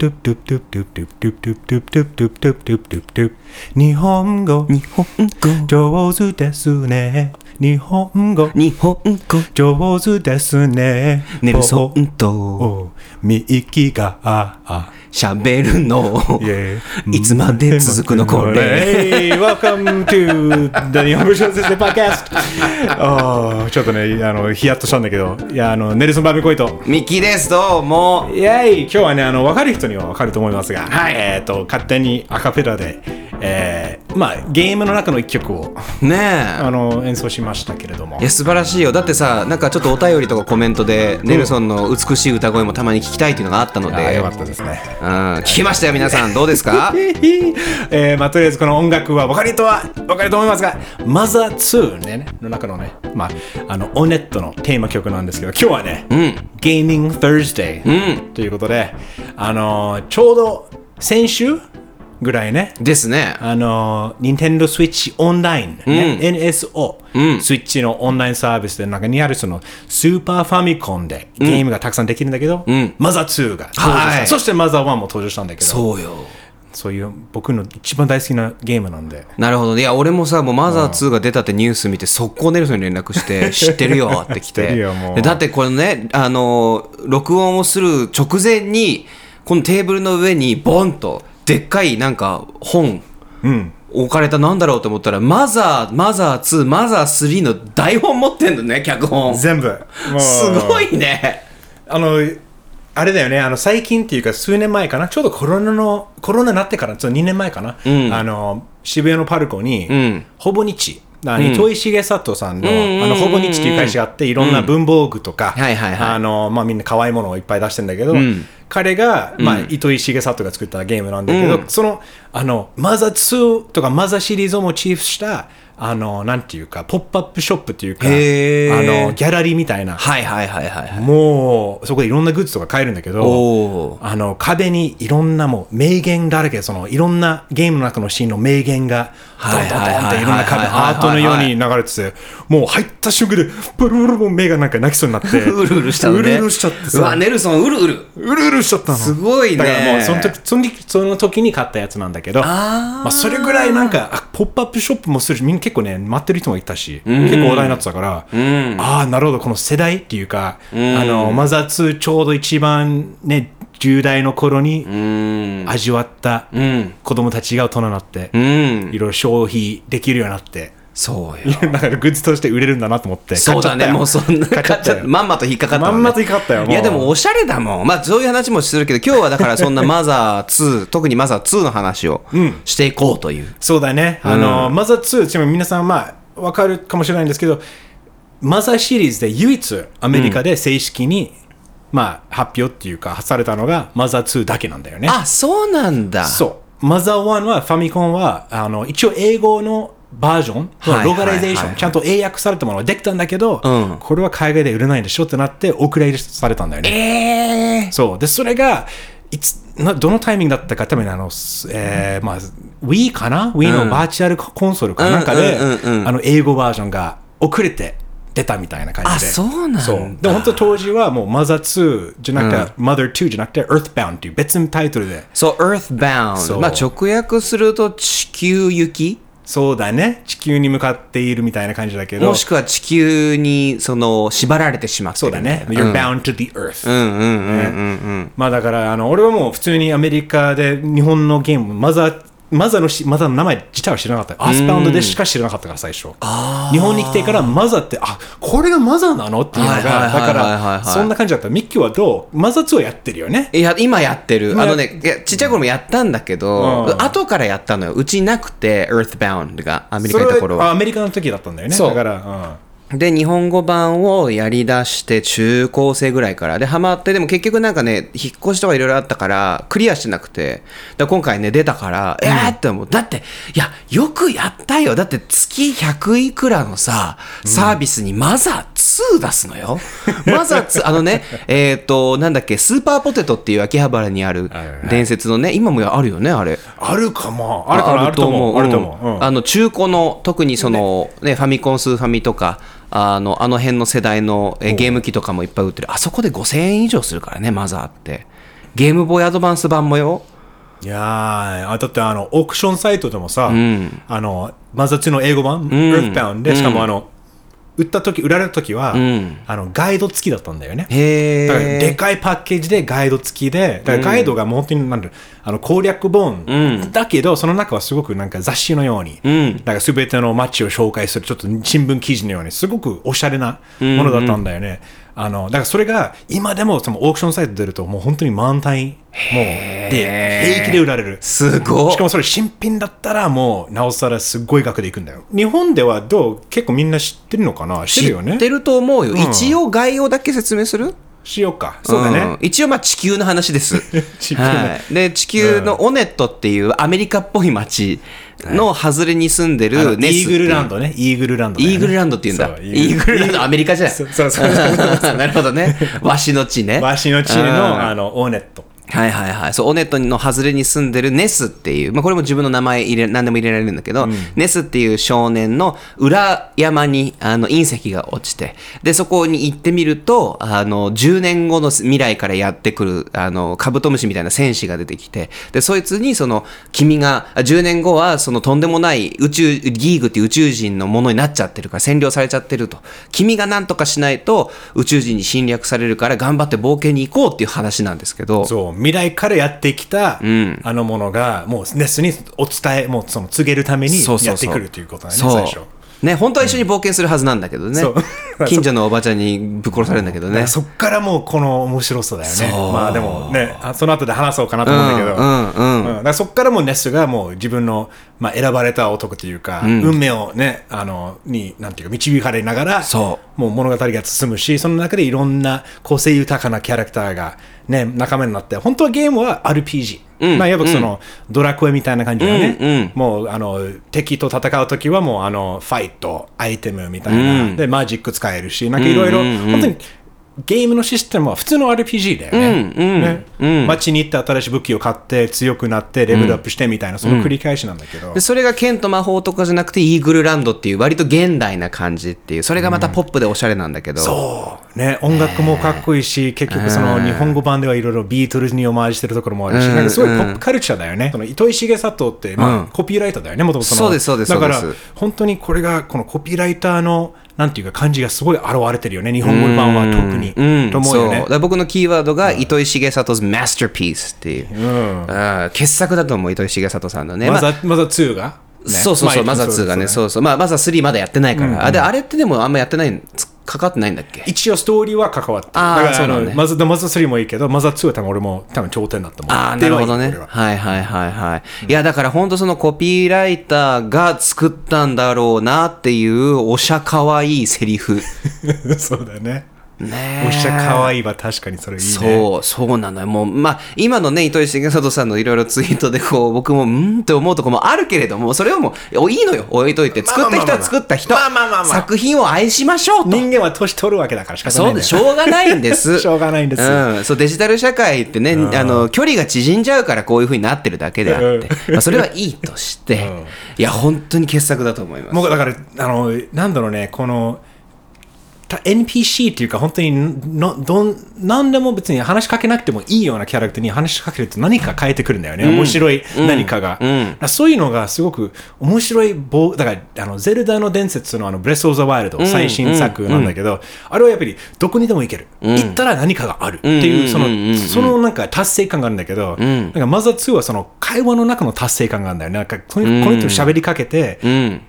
ドゥドゥドゥドゥドゥドゥドゥドゥドゥドゥドゥドゥドゥドゥドゥドゥ日本語日本語上手ですね日本語日本語上手ですねネルソンとおみきが喋るの.いつまで続くのこれ。Hey, welcome to the 日本語小説でちょっとねあのヒヤッとしたんだけど。いやあのネルソン・バーベコイトミッキーですどうも。イェイ今日はねあの分かる人には分かると思いますが、えっ、と勝手にアカペラで、えーまあゲームの中の一曲をねあの演奏しましたけれども。えいや素晴らしいよ。だってさなんかちょっとお便りとかコメントで、ネルソンの美しい歌声もたまに聞きたいっていうのがあったので。よかったですね。うん、聞きましたよ皆さん。どうですか？えーまあ、とりあえずこの音楽は分かる人は分かると思いますが、マザー2、ね、の中のね、まあ、あの、オネットのテーマ曲なんですけど、今日はね、Gaming Thursday、ということで、あのーちょうど先週ぐらいね、ですね。あの、Nintendo Switch Online、ね。NSO、スイッチのオンラインサービスで中にあるそのスーパーファミコンでゲームがたくさんできるんだけど、マザー2が登場した、はい。そしてマザー1も登場したんだけど、そうよ。そういう僕の一番大好きなゲームなんで。なるほど。いや俺もさもうマザー2が出たってニュース見て速攻ネルソンに連絡して 知ってるよって来知っててるよもう。でだってこれねあの録音をする直前にこのテーブルの上にボンとでっかいなんか本うん。置かれたなんだろうと思ったらマザーマザー2マザー3の台本持ってんのね脚本。す全部。もう。ごいね。あの、あれだよね、あの最近っていうか数年前かな、ちょうどコロナの、コロナになってから、ちょっと2年前かな、あの、渋谷のパルコに、ん。ほぼ日、糸井重里さんの、あの、ほぼ日っていう会社があって、いろんな文房具とか、はいはいはい。あの、まあみんな可愛いものをいっぱい出してんだけど、彼が、まあ、糸井重里が作ったゲームなんだけど、その、あの、マザー2とかマザーシリーズをモチーフした、あの、なんていうか、ポップアップショップっていうか、あの、ギャラリーみたいな、はいはいはいはいはい。もうそこでいろんなグッズとか買えるんだけどあの壁にいろんなもう名言だらけそのいろんなゲームの中のシーンの名言がドンドンドンっていろんな壁アートのように流れててもう入った瞬間でブルブルもう目がなんか泣きそうになってうるうるしたのね。うるうるしちゃってうわさネルソンうるうる。うるうるしちゃったの。すごいね。だからもうその時その時その時に買ったやつなんだけどまあ、それぐらいなんかあポップアップショップもするしみんな結構ね待ってる人もいたし、結構話題になってたから、ああなるほどこの世代っていうか、あのマザー2ちょうど一番ね10代の頃にうん。味わったうん。子供たちが大人になって、うん。いろいろ消費できるようになってそうよ。だからグッズとして売れるんだなと思ってそうだね。もうそんな買っちゃったよ。まんまと引っかかったねまんまと引っかかったよいやでもおしゃれだもん。まあそういう話もするけど今日はだからそんなマザー2特にマザー2の話をしていこうという、そうだね。あの、マザー2、ちなみに皆さん、まあ、わかるかもしれないんですけど、マザーシリーズで唯一アメリカで正式に、まあ、発表っていうか、されたのが、マザー2だけなんだよね。あそうなんだそう。マザー1は、ファミコンは、あの、一応英語のバージョン、はいローカライゼーション、はいはいちゃんと英訳されたものができたんだけど、うんこれは海外で売れないんでしょってなって、お蔵入りされたんだよね。ええそう。で、それが、いつ、などのタイミングだったか、多分あの、すえーまあ、Wii かな ?Wii のバーチャルコンソールかなんかであの、英語バージョンが遅れて出たみたいな感じで。あそうなんだそう。で、本当当時はもう、マザー2じゃなくて、Mother 2じゃなくて、Earthbound っていう別のタイトルで。そう Earthbound そうまあ直訳すると地球行き？そうだね。地球に向かっているみたいな感じだけど。もしくは地球にその縛られてしまってそうだね。な You're bound to the earth. うんうんうんうんうんまあだから、あの、俺はもう普通にアメリカで日本のゲーム、マザー、マザーのし、マザーの名前自体は知らなかった。アースパウンドでしか知らなかったから、最初。日本に来てからマザーって、あ、これがマザーなのっていうのが、だかはいら、そんな感じだった。ミッキーはどうマザー2はやってるよね？いや今やってるあのねいやちっちゃい頃もやったんだけど、うん後からやったのようちなくて Earthbound がアメリカにいた頃はあアメリカの時だったんだよね。そうだから、で日本語版をやりだして中高生ぐらいから。でハマってでも結局なんかね引っ越しとかいろいろあったからクリアしてなくて。だ今回ね出たから、えーって思う。だっていやよくやったよ。だって月100いくらのさサービスにマザー2出すのよ、マザー2あのねえっ、となんだっけスーパーポテトっていう秋葉原にある伝説のね今もあるよねあれ。うん。あるかも。あるかな？あると思う。あると思う。うん。あの中古の特にその、ね、ファミコンスーファミとかあのあの辺の世代のえゲーム機とかもいっぱい売ってる。あそこで5000円以上するからねマザーって。ゲームボーイアドバンス版もよ。いやーあだってあのオークションサイトでもさ、あのマザー2の英語版、Earthbound でしかもあの、売った時売られた時は、あのガイド付きだったんだよね。へだからでえ。かいパッケージでガイド付きで、だからガイドが本当になんだろうあの攻略本、だけど、その中はすごくなんか雑誌のように、なんか全ての街を紹介する、ちょっと新聞記事のように、すごくおしゃれなものだったんだよね。あのだからそれが今でもそのオークションサイト出ると、もう本当に満タン、もうで平気で売られる。すごいしか。もそれ新品だったらもうなおさらすごい額でいくんだよ。日本ではどう結構みんな知ってるのかな？知ってるよね？知ってると思うよ。一応概要だけ説明する？しようか。そうだね。ん一応まあ地球の話です。地球ねはい、で地球のオネットっていうアメリカっぽい街の外れに住んでるネスイーグルランドね。イーグルランドね、イーグルランドっていうんだ。イーグルランド、アメリカじゃん。そうそうそう なるほどね。わしの地ね。わしの地のうんあのオーネット。はいはいはい。そう、オネットの外れに住んでるネスっていう、まあこれも自分の名前入れ、何でも入れられるんだけど、ネスっていう少年の裏山にあの隕石が落ちて、で、そこに行ってみると、あの、10年後の未来からやってくる、あの、カブトムシみたいな戦士が出てきて、で、そいつにその、君が、あ10年後はそのとんでもない宇宙、ギーグっていう宇宙人のものになっちゃってるから、占領されちゃってると。君が何とかしないと宇宙人に侵略されるから頑張って冒険に行こうっていう話なんですけど、そう、未来からやってきた、あのものが、もうネスにお伝え、もうその告げるためにやってくるということだね、そう。最初。ね、本当は一緒に冒険するはずなんだけどね。そう。近所のおばちゃんにぶっ殺されるんだけどね。そっからもうこの面白さだよね。まあでもね、あその後で話そうかなと思うんだけど、うん。うん。だからそっからもうネスがもう自分の、まあ、選ばれた男というか、運命をね、あの、に、なんていうか、導かれながら、そもう物語が進むし、その中でいろんな個性豊かなキャラクターがね、仲間になって、本当はゲームは RPG。まあ、いわばその、ドラクエみたいな感じだね。うんうん。もう、あの、敵と戦うときはもう、あの、ファイト、アイテムみたいな。で、マジック使えるし、なんかいろいろ、本当に、ゲームのシステムは普通の RPG だよね。ね街に行って新しい武器を買って強くなってレベルアップしてみたいな、その繰り返しなんだけど。でそれが剣と魔法とかじゃなくてイーグルランドっていう割と現代な感じっていうそれがまたポップでおしゃれなんだけど、そう。ね、音楽もかっこいいし、結局その日本語版ではいろいろビートルズにオマージュしてるところもあるし、なんかすごいポップカルチャーだよね。その糸井重里って、まあ、コピーライターだよね、もともと。そうですそうですだから本当にこれが、このコピーライターの、なんていうか感じがすごい現れてるよね、日本語版は特に。うんと思うよね。僕のキーワードが糸井重里 's masterpiece っていう、うん。傑作だと思う糸井重里さんのね、まあまずは、まずは2が。ね。そうそうそう、マザー2がね、うそうそう、まあ、マザー3まだやってないから、あであれってでもあんまやってない、つかかってないんだっけ？一応ストーリーは関わってるあーだからそうなんねあのマザマザ3もいいけど、マザ2は多分俺も多分頂点だったもん。ああ、なるほどねでは。はいはいはいはい。いや、だから本当そのコピーライターが作ったんだろうなっていうおしゃかわいいセリフ。い いそうだよね。ねえおっしゃ可愛いは確かにそれいいね。そう、そうなのよ。もう、まあ、今のね、糸井重里さんのいろいろツイートで、こう、僕も、うんって思うとこもあるけれども、それはもう、おいいのよ、置いといて。作った人は作った人。まあまあまあまあ作品を愛しましょうと。人間は年取るわけだから仕方ないそうでしょうがないんです。しょうがないんですうん、そうデジタル社会ってね、あの距離が縮んじゃうからこういうふうになってるだけであって、まあ、それはいいとして、いや本当に傑作だと思います。もうだから、あの、なんだろうね、この、た NPC っていうか本当にのどん何でも別に話しかけなくてもいいようなキャラクターに話しかけると何か変えてくるんだよね、面白い何かが、だからそういうのがすごく面白い棒だからあのゼルダの伝説のあのブレス・オブ・ザ・ワイルド、最新作なんだけど、あれはやっぱりどこにでも行ける、行ったら何かがある。っていうそのそのなんか達成感があるんだけど、なんかマザー2はその会話の中の達成感があるんだよね。なんかこのこの人喋りかけて、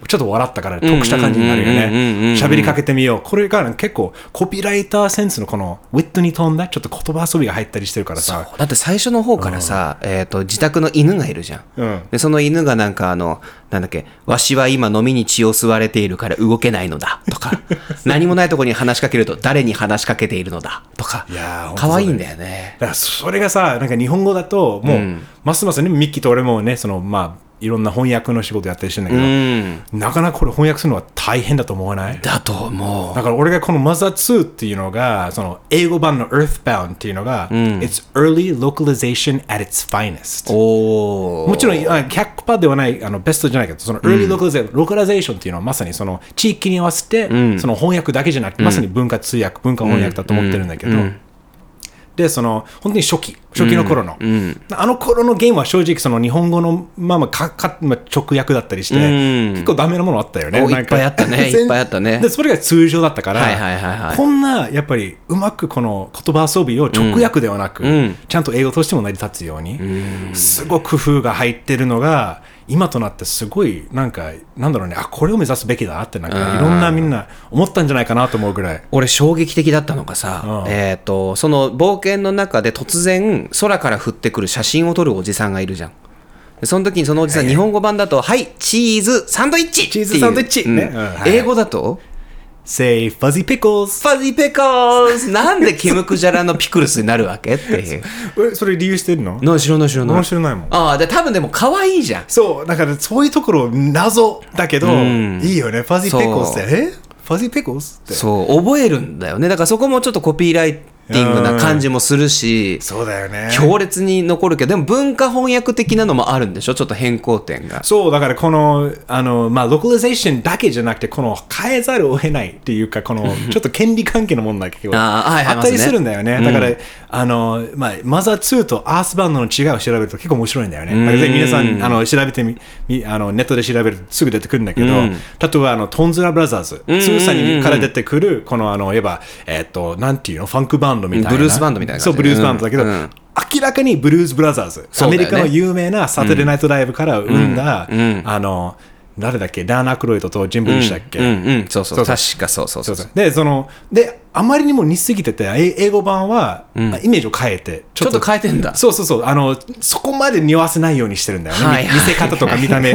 ちょっと笑ったから得した感じになるよね。喋りかけてみよう。これが結構コピーライターセンスのこのウィットに飛んだちょっと言葉遊びが入ったりしてるからさ。だって最初の方からさ、えー、と自宅の犬がいるじゃん、うん。でその犬がなんかあのなんだっけわしは今飲みに血を吸われているから動けないのだとか。何もないところに話しかけると誰に話しかけているのだとか。いや可愛いんだよね。だからそれがさなんか日本語だともう、ますますねミッキーと俺もねそのまあいろんな翻訳の仕事やったりしてるんだけど、なかなかこれ翻訳するのは大変だと思わない？だと思う。だから俺がこのマザー2っていうのが、その英語版の Earthbound っていうのが、It's early localization at its finest。もちろんあ100%ではないあのベストじゃないけど、その early localization、ローカラゼーションっていうのはまさにその地域に合わせて、その翻訳だけじゃなくて、まさに文化通訳、文化翻訳だと思ってるんだけど、で、その、本当に初期、初期の頃の。あの頃のゲームは正直、その日本語の、まあまあ、かかまあ、直訳だったりして、うん。結構ダメなものあったよね。いっぱいあったね。いっぱいあったね。で、それが通常だったから、はいはいはいはい。こんな、やっぱり、うまくこの言葉遊びを直訳ではなく、ん。ちゃんと英語としても成り立つように、すごく工夫が入ってるのが、今となってすごい、なんか、なんだろうね、あ、これを目指すべきだなって、なんか、いろんなみんな思ったんじゃないかなと思うぐらい。俺衝撃的だったのがさ、うん。えっ、とその冒険の中で突然空から降ってくる写真を撮るおじさんがいるじゃん。でその時にそのおじさん、日本語版だと「はいチーズサンドイッチ!」っていう。チーズサンドイッチ。うん。ね。うん。はい。英語だと Say fuzzy pickles!「ファジーペコーズ!」なんでケムクジャラのピクルスになるわけっていう え、それ理由してるの？の知らない知らない面白ないもん。ああで多分でも可愛いじゃんそう、だからそういうところ謎だけど、んいいよね。ファジーペコスって、えファジーペコスって。そう覚えるんだよねだからそこもちょっとコピーライティングな感じもするしそうだよね。強烈に残るけどでも文化翻訳的なのもあるんでしょ？ちょっと変更点が。そう、だからこの、あの、まあ、ロカリゼーションだけじゃなくて、この変えざるを得ないっていうか、この、ちょっと権利関係の問題が結構あーはいはいあったりするんだよね。だから、あの、まあ、マザー2とアースバンドの違いを調べると結構面白いんだよね。だ皆さん、あの、調べてみ、みあの、ネットで調べるとすぐ出てくるんだけど、例えば、あの、トンズラブラザーズ、ツーサにから出てくる、この、あの、いえば、えっと、なんていうの、ファンクバンドみたいな。ブルースバンドみたいなそう、ブルースバンドだけど、うん。うん明らかにブルース・ブラザーズ、アメリカの有名なサテデーナイトライブから生んだ、あの、誰だっけ、ダーナ・クロイドとジンブルでしたっけ、うんうんそうそう。そうそう。確かそう。そうそう。で、その、で、あまりにも似すぎてて、え英語版は、イメージを変えて、ちょっと。変えてんだ。そうそうそう、あの、そこまで匂わせないようにしてるんだよね。はい。はい見せ方とか見た目。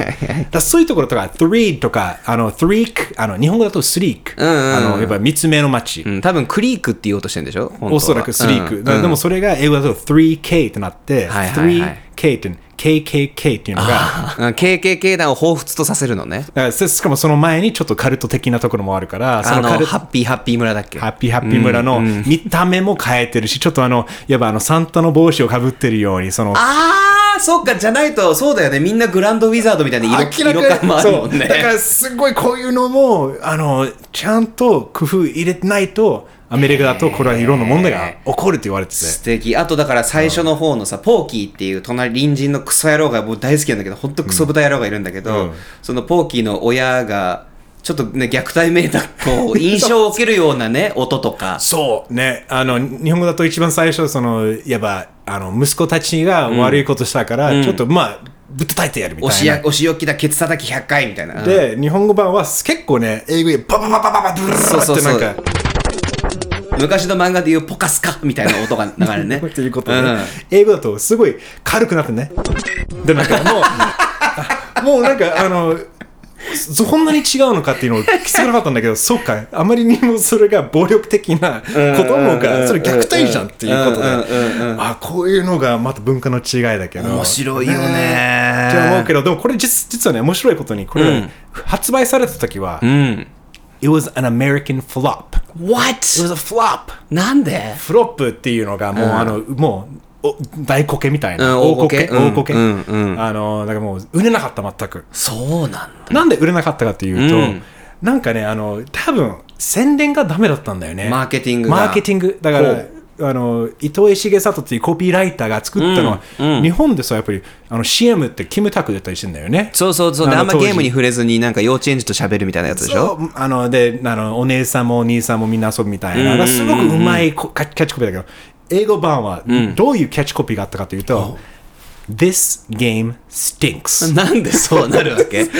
だそういうところとか、three とか、あの、three あの、日本語だと sleek。うんうんあの、やっぱ三つ目の街。うん、多分クリークって言おうとしてるんでしょ？おそらくスリーク。うんでもそれが英語だと 3K ってなって、はいはいはい。3K って、KKK っていうのが、うん KKK 団を彷彿とさせるのね。しかもその前にちょっとカルト的なところもあるから、そあのハッピーハッピー村だっけ？ハッピーハッピー村の見た目も変えてるし、ちょっとあの、いわばあの、サンタの帽子をかぶってるように、その、ああそっかじゃないとそうだよね。みんなグランドウィザードみたいな色色感もあるもんね。だからすごいこういうのも、あの、ちゃんと工夫入れてないと、アメリカだとこれはいろんな問題が起こるって言われてて。素敵。あとだから最初の方のさ、ポーキーっていう隣隣人のクソ野郎がもう大好きなんだけど本当クソ豚野郎がいるんだけど、うん。そのポーキーの親がちょっとね虐待めいたこう 印象を受けるようなね音とかそうね、あの日本語だと一番最初、そのいわばあの息子たちが悪いことしたから、ちょっとまあ、ぶったたいてやるみたいな。おしやお仕置きだケツ叩き100回みたいなで、日本語版は結構ね、英語でババババババブルそうそうそうってなんか。昔の漫画でいうポカスカみたいな音が流れるねっていうことで、うん英語だとすごい軽くなってね。で、なんかもう、もうなんかあの、そ んなに違うのかっていうのを気づかなかったんだけど、そうか、あまりにもそれが暴力的な子供が、それ虐待じゃんっていうことで、あ、こういうのがまた文化の違いだけど。面白いよねねって思うけど、でもこれ実実はね、面白いことに、これ、うん発売された時は、うん It was an American flop. It What? was a flop. なんで？フロップっていうのがもう、あの、もう、お大コケみたいな。うん大コケ大コケ。うんうんうんあの、だからもう、売れなかった、全く。そうなんだなんで売れなかったかっていうと、うんなんかね、あの、多分、宣伝がダメだったんだよね。マーケティングがマーケティング。だからあの、伊藤重里っていうコピーライターが作ったのは、うんうん日本でさ、やっぱり、あの、CM ってキムタク出たりしてんだよね。そうそうそうであんまゲームに触れずになんか幼稚園児と喋るみたいなやつでしょ？あのであのお姉さんもお兄さんもみんな遊ぶみたいな、うんうんうんうんすごくうまいキャッチコピーだけど英語版はどういうキャッチコピーがあったかというと、This game stinks. なんでそうなるわけ？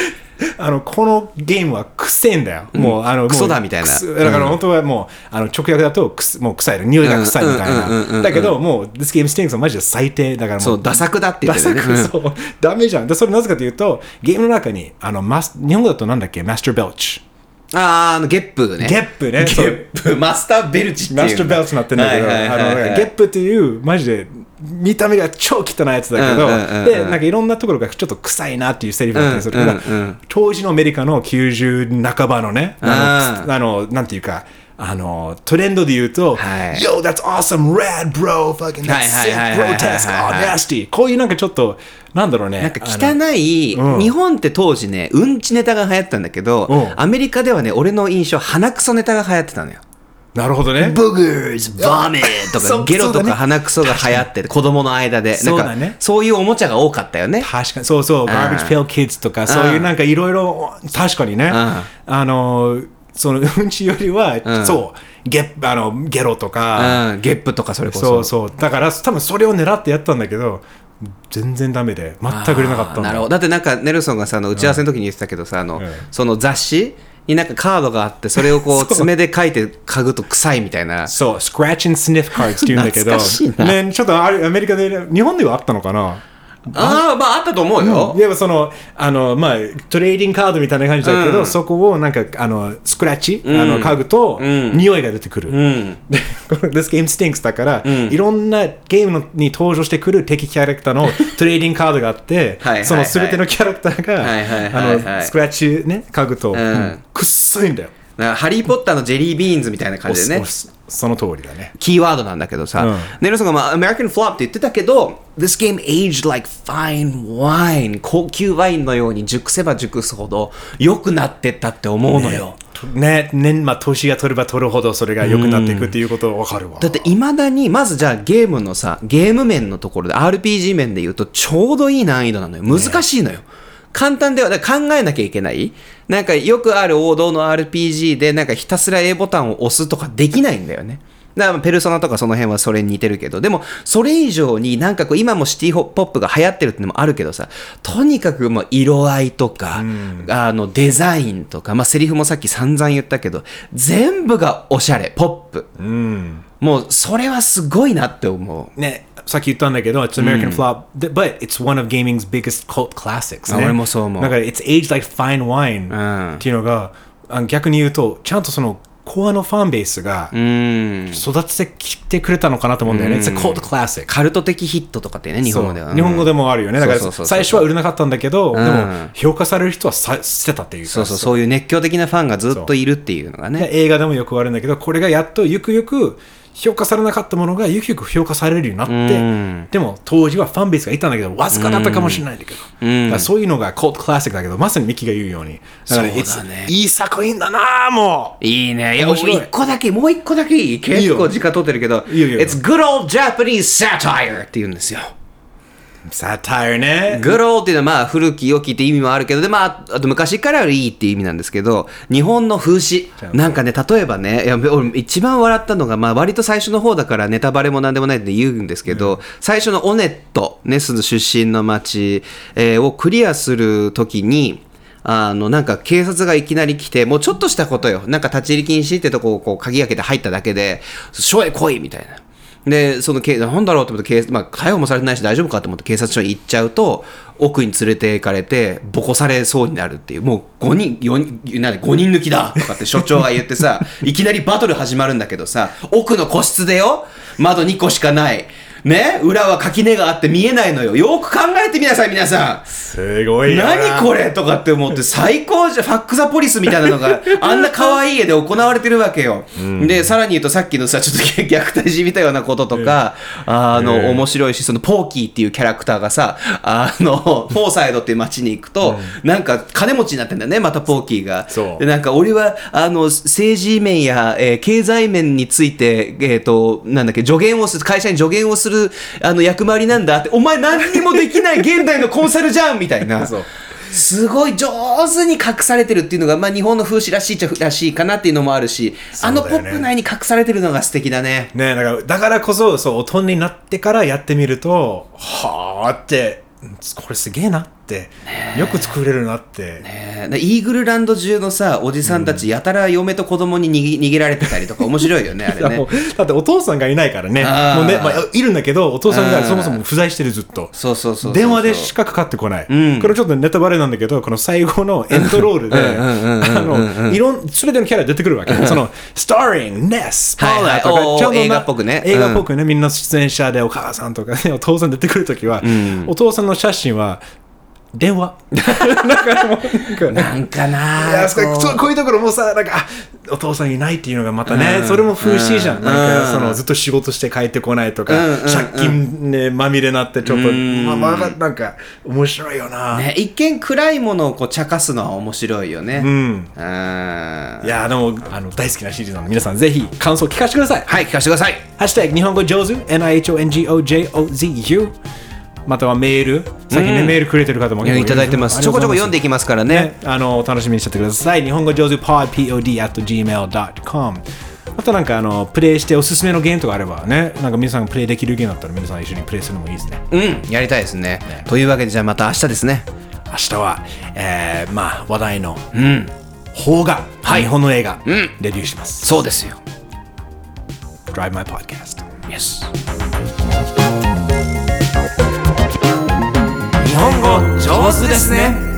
あのこのゲームはくせえんだよ、もうあのクソだみたいな。だから本当はもう、あの直訳だとくすもう臭いの。匂いが臭いみたいうんうんうんうんうんなだけどもう This game stinks はマジで最低だからもう。そうダサくだって言ダってるサく、よねうん。そう。ダメじゃん。でそれなぜかというとゲームの中にあのマス日本語だとなんだっけ？マスターベルチあーあのゲップね。ゲップね。ゲップ。マスターベルチっていう。マスターベルツになってんだけど、はいはいはいはいあのゲップっていう、マジで見た目が超汚いやつだけど、うんうんうんうん。で、なんかいろんなところがちょっと臭いなっていうセリフだったりするから、うんうんうん。当時のアメリカの90半ばのね、あうんの、あのなんていうか、あのトレンドで言うと、はい。Yo, that's awesome, rad, bro, fucking はい that's sick, grotesque, はい oh, nasty. こういうなんかちょっと、なんだろうね。なんか汚い、うん。日本って当時ね、うんちネタが流行ったんだけど、うん。アメリカではね、俺の印象、鼻くそネタが流行ってたのよ。なるほどね。ブグーズ、バーメンとか、ゲロとか鼻くそが流行ってて、子供の間で。そうだね。そういうおもちゃが多かったよね。確かに、そうそう、Garbage Pail Kids とか、そういうなんかいろいろ、確かにね、あの、そのうんちよりは、そう、ゲあのゲロとか、うん、ゲップとかそれこそ。そうそう、だから多分それを狙ってやったんだけど、全然ダメで、全く売れなかったなるほど。だってなんか、ネルソンがさ、あの打ち合わせの時に言ってたけどさ、あのん、その雑誌になんかカードがあって、それをこう、爪で書いて嗅ぐと臭いみたいな。そう、Scratch and Sniff Cards って言うんだけど、ね、ちょっとあれアメリカで、日本ではあったのかな？ああ、まああったと思うよ。でもその、あの、まあ、トレーディングカードみたいな感じだけど、うんそこをなんか、あの、スクラッチ、あの、嗅ぐと、匂いが出てくる。うん。This Game Stinks だから、いろんなゲームのに登場してくる敵キャラクターの トレーディングカードがあってはいはいは、いそのすべてのキャラクターはいはいはいが、はいあの、スクラッチね、嗅ぐと、んうんくっそいんだよ。ハリー・ポッターのジェリービーンズみたいな感じでねお。そその通りだね。キーワードなんだけどさ、うんネルソンが、まあ、American Flop って言ってたけど、This game aged like fine wine 高級ワインのように熟せば熟すほど良くなってったって思うのよ。ね、ね、まあ、年が取れば取るほどそれが良くなっていくっていうことわかるわ。だっていまだに、まずじゃあゲームのさ、ゲーム面のところで RPG 面で言うとちょうどいい難易度なのよ。難しいのよ。簡単では、考えなきゃいけない。なんかよくある王道の RPG で、なんかひたすら A ボタンを押すとかできないんだよね。だからペルソナとかその辺はそれに似てるけど、でもそれ以上になんかこう今もシティポップが流行ってるってのもあるけどさ、とにかくもう色合いとか、あのデザインとか、まあセリフもさっき散々言ったけど、全部がおしゃれ、ポップ。うん。もうそれはすごいなって思う。ね、さっき言ったんだけど、It's an American flop, th- but it's one of gaming's biggest cult classics、ね。あ俺もそう思うだから、It's aged like fine wine、んっていうのが、あ逆に言うと、ちゃんとその、コアのファンベースがうん。育ててきてくれたのかなと思うんだよね。It's a cult classic. カルト的ヒットとかってね、日本語では。日本語でもあるよね。だから最初は売れなかったんだけど、でんも評価される人はさ捨てたっていうかそうそう、そういう熱狂的なファンがずっといるっていうのがね。で映画でもよくあるんだけど、これがやっとゆくゆく評価されなかったものがゆくゆく評価されるようになって、ん。でも当時はファンベースがいたんだけど、わずかだったかもしれないんだけど、そういうのがコートクラシックだけど、まさにミキが言うように、だからそうだね。いい作品だなぁもう。いいね。いう一個だけ、もう一個だけいい結構時間取ってるけど、いいよいいよ。It's good old Japanese satire って言うんですよ。サタイルね。good old っていうのはまあ古き良きって意味もあるけど、で、まあ、あと昔からいいっていう意味なんですけど、日本の風刺。なんかね、例えばね、いや俺一番笑ったのが、まあ割と最初の方だからネタバレもなんでもないって言うんですけど、最初のオネット、ネス出身の町、えーをクリアするときに、あの、なんか警察がいきなり来て、もうちょっとしたことよ。なんか立ち入り禁止ってとこをこう鍵開けて入っただけで、署へ来いみたいな。で、そのけ、なんだろうと思って、まあ、逮捕もされてないし大丈夫かと思って警察署に行っちゃうと、奥に連れて行かれて、ボコされそうになるっていう、もう5人、4人、なんで5人抜きだとかって所長が言ってさ、いきなりバトル始まるんだけどさ、奥の個室でよ、窓2個しかない。ね裏は垣根があって見えないのよ。よく考えてみなさい、皆さん。すごい何これとかって思って最高じゃんファック・ザ・ポリスみたいなのが あんな可愛い絵で行われてるわけよ、でさらに言うとさっきのさちょっと虐待 じみたようなこととか、あの、面白いしそのポーキーっていうキャラクターがさあの フォーサイドっていう街に行くと、なんか金持ちになってんだよねまたポーキーが。そう。でなんか俺はあの政治面や、えー経済面について、えー、となんだっけ助言をする会社に助言をするあの役回りなんだってお前何にもできない現代のコンサルじゃんみたいな。そう。すごい上手に隠されてるっていうのが、まあ、日本の風刺らしいっちゃらしいかなっていうのもあるし、あのポップ内に隠されてるのが素敵だね。ねだからだからこそそう大人になってからやってみるとはあってこれすげえな。ってよく作れるなって、ねでイーグルランド中のさ、おじさんたち、やたら嫁と子供に逃げ逃げられてたりとか、面白いよね、あれね。だってお父さんがいないからね。もうね、まあ、いるんだけどお父さんうん。がそもそも不在してるずっと。そうそうそう電話でしかかかってこない、ん。これちょっとネタバレなんだけどこの最後のエンドロールで全てのキャラ出てくるわけそのスターリングネスパーラーとか、はいはい映画っぽくね。映画っぽくね、みんな出演者でお母さんとか、ね、お父さん出てくるときは、お父さんの写真は電話。なんかないやここういうところもさ、なんか、あお父さんいないっていうのがまたね、うんそれも風刺じゃん。なんか、うんそのずっと仕事して帰ってこないとか、うん借金、ね、まみれになって、ちょっと、んまあまあ、なんか、面白いよな。ね、一見暗いものをこう茶化すのは面白いよね。うん。うんいやーでもあの大好きなシリーズなので皆さんぜひ感想聞かせてください。はい、聞かせてください。ハッシュタグ日本語上手 NIHONGOJOZU またはメール最近ね、メールくれてる方もいただいてます。ちょこちょこ読んでいききますからね。ね、あの楽しみにしててください。日本語上手 pod pod at gmail.com またなんかあのプレイしておすすめのゲームとかあればねなんか皆さんがプレイできるゲームだったら皆さん一緒にプレイするのもいいですね。うん、やりたいですね。というわけで、じゃあまた明日ですね。明日は、えー、まあ話題のうん、邦画、はい日本の映画、んレビューします。そうですよ。Drive My Podcast。Yes。本語上手ですね。